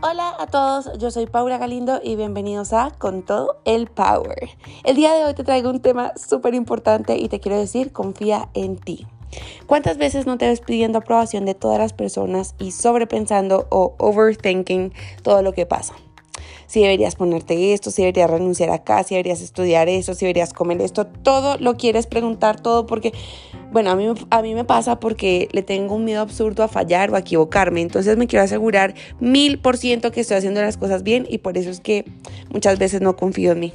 Hola a todos, yo soy Paula Galindo y bienvenidos a Con todo el Power. El día de hoy te traigo un tema súper importante y te quiero decir, confía en ti. ¿Cuántas veces no te ves pidiendo aprobación de todas las personas y sobrepensando o overthinking todo lo que pasa? Si deberías ponerte esto, si deberías renunciar acá, si deberías estudiar eso, si deberías comer esto, todo lo quieres preguntar, todo porque bueno, a mí, a mí me pasa porque le tengo un miedo absurdo a fallar o a equivocarme. Entonces me quiero asegurar mil por ciento que estoy haciendo las cosas bien y por eso es que muchas veces no confío en mí.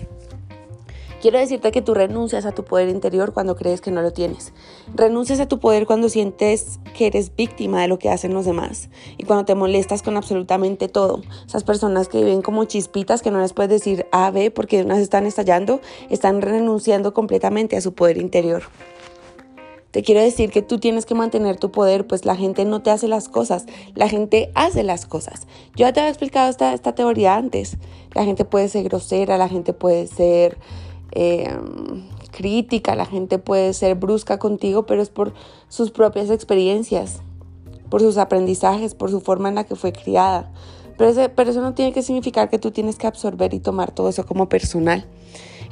Quiero decirte que tú renuncias a tu poder interior cuando crees que no lo tienes. Renuncias a tu poder cuando sientes que eres víctima de lo que hacen los demás y cuando te molestas con absolutamente todo. Esas personas que viven como chispitas que no les puedes decir A, B porque unas están estallando, están renunciando completamente a su poder interior. Te quiero decir que tú tienes que mantener tu poder, pues la gente no te hace las cosas, la gente hace las cosas. Yo ya te había explicado esta, esta teoría antes. La gente puede ser grosera, la gente puede ser em, crítica, la gente puede ser brusca contigo, pero es por sus propias experiencias, por sus aprendizajes, por su forma en la que fue criada. Pero, pero eso no tiene que significar que tú tienes que absorber y tomar todo eso como personal.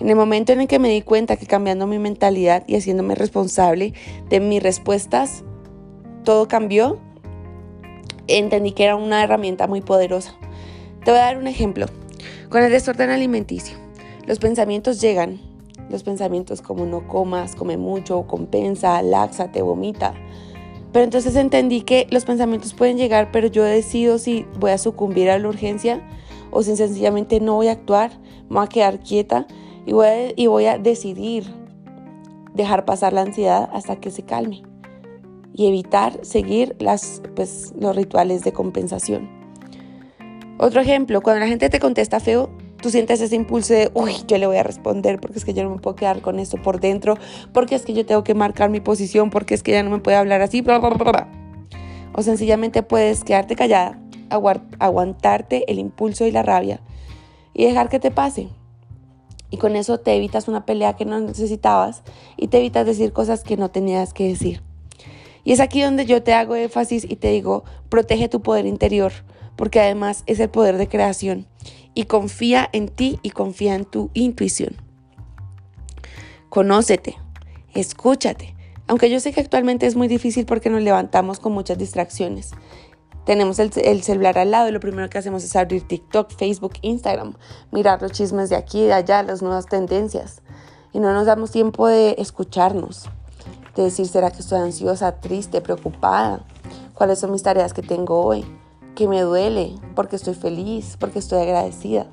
En el momento en el que me di cuenta que cambiando mi mentalidad y haciéndome responsable de mis respuestas, todo cambió, entendí que era una herramienta muy poderosa. Te voy a dar un ejemplo. Con el desorden alimenticio, los pensamientos llegan. Los pensamientos como no comas, come mucho, compensa, laxa, te vomita. Pero entonces entendí que los pensamientos pueden llegar, pero yo decido si voy a sucumbir a la urgencia o si sencillamente no voy a actuar, me voy a quedar quieta y voy a, y voy a decidir dejar pasar la ansiedad hasta que se calme y evitar seguir las, pues, los rituales de compensación. Otro ejemplo, cuando la gente te contesta feo, tú sientes ese impulso de, uy, yo le voy a responder porque es que yo no me puedo quedar con esto por dentro, porque es que yo tengo que marcar mi posición, porque es que ya no me puede hablar así, bla, bla, bla, O sencillamente puedes quedarte callada, aguantarte el impulso y la rabia y dejar que te pase. Y con eso te evitas una pelea que no necesitabas y te evitas decir cosas que no tenías que decir. Y es aquí donde yo te hago énfasis y te digo, protege tu poder interior, porque además es el poder de creación. Y confía en ti y confía en tu intuición. Conócete, escúchate. Aunque yo sé que actualmente es muy difícil porque nos levantamos con muchas distracciones tenemos el, celular al lado y lo primero que hacemos es abrir TikTok, Facebook, Instagram, mirar los chismes de aquí de allá, las nuevas tendencias. Y no nos damos tiempo de escucharnos, de decir, ¿será que estoy ansiosa, triste, preocupada? ¿Cuáles son mis tareas que tengo hoy? ¿Qué me duele? ¿Porque estoy feliz? ¿Porque estoy agradecida?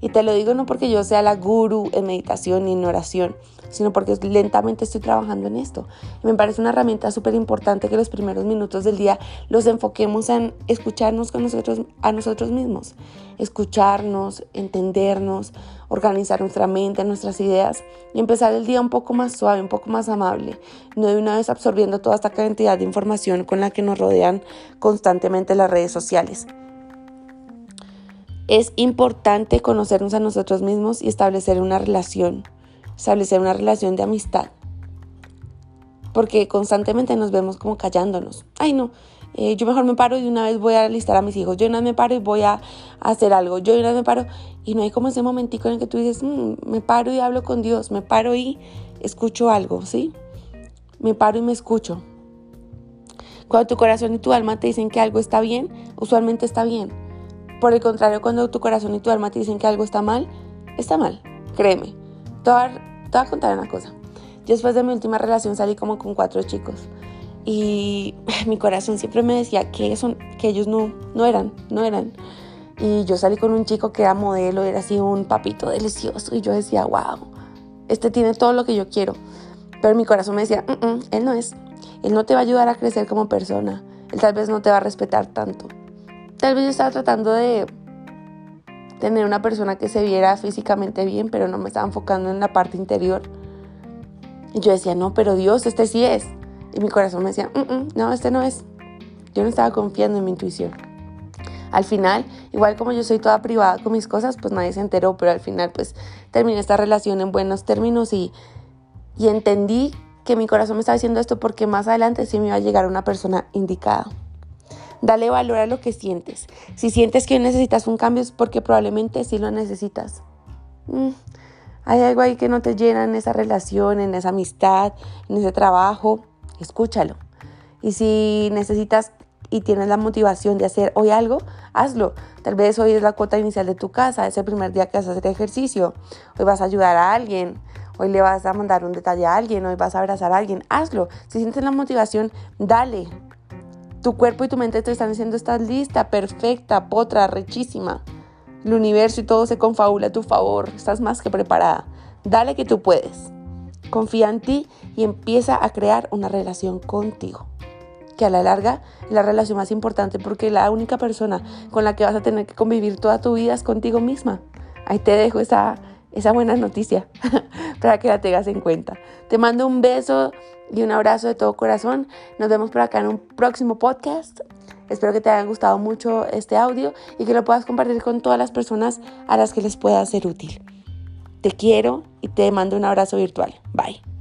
Y te lo digo no porque yo sea la guru en meditación ni en oración, sino porque lentamente estoy trabajando en esto. Y me parece una herramienta súper importante que los primeros minutos del día los enfoquemos en escucharnos con nosotros, a nosotros mismos, escucharnos, entendernos, organizar nuestra mente, nuestras ideas y empezar el día un poco más suave, un poco más amable, no de una vez absorbiendo toda esta cantidad de información con la que nos rodean constantemente las redes sociales. Es importante conocernos a nosotros mismos y establecer una relación, establecer una relación de amistad. Porque constantemente nos vemos como callándonos. Ay, no, eh, yo mejor me paro y una vez voy a listar a mis hijos. Yo una vez me paro y voy a hacer algo. Yo una vez me paro y no hay como ese momentico en el que tú dices, mm, me paro y hablo con Dios. Me paro y escucho algo, ¿sí? Me paro y me escucho. Cuando tu corazón y tu alma te dicen que algo está bien, usualmente está bien por el contrario, cuando tu corazón y tu alma te dicen que algo está mal, está mal, créeme. Te voy a, contar una cosa. después de mi última relación salí como con cuatro chicos y mi corazón siempre me decía que, son, que ellos no, no eran, no eran. Y yo salí con un chico que era modelo, era así un papito delicioso y yo decía, wow, este tiene todo lo que yo quiero. Pero mi corazón me decía, mm, mm, él no es, él no te va a ayudar a crecer como persona, él tal vez no te va a respetar tanto. Tal vez yo estaba tratando de tener una persona que se viera físicamente bien, pero no me estaba enfocando en la parte interior. Y yo decía, no, pero Dios, este sí es. Y mi corazón me decía, mm, mm, no, este no es. Yo no estaba confiando en mi intuición. Al final, igual como yo soy toda privada con mis cosas, pues nadie se enteró, pero al final pues terminé esta relación en buenos términos y, y entendí que mi corazón me estaba diciendo esto porque más adelante sí me iba a llegar una persona indicada. Dale valor a lo que sientes. Si sientes que necesitas un cambio es porque probablemente sí lo necesitas. Mm, hay algo ahí que no te llena en esa relación, en esa amistad, en ese trabajo. Escúchalo. Y si necesitas y tienes la motivación de hacer hoy algo, hazlo. Tal vez hoy es la cuota inicial de tu casa, es el primer día que vas a hacer ejercicio. Hoy vas a ayudar a alguien, hoy le vas a mandar un detalle a alguien, hoy vas a abrazar a alguien. Hazlo. Si sientes la motivación, dale. Tu cuerpo y tu mente te están diciendo, estás lista, perfecta, potra, rechísima. El universo y todo se confabula a tu favor. Estás más que preparada. Dale que tú puedes. Confía en ti y empieza a crear una relación contigo que a la larga es la relación más importante porque la única persona con la que vas a tener que convivir toda tu vida es contigo misma. Ahí te dejo esa, esa buena noticia para que la tengas en cuenta. Te mando un beso y un abrazo de todo corazón. Nos vemos por acá en un próximo podcast. Espero que te haya gustado mucho este audio y que lo puedas compartir con todas las personas a las que les pueda ser útil. Te quiero y te mando un abrazo virtual. Bye.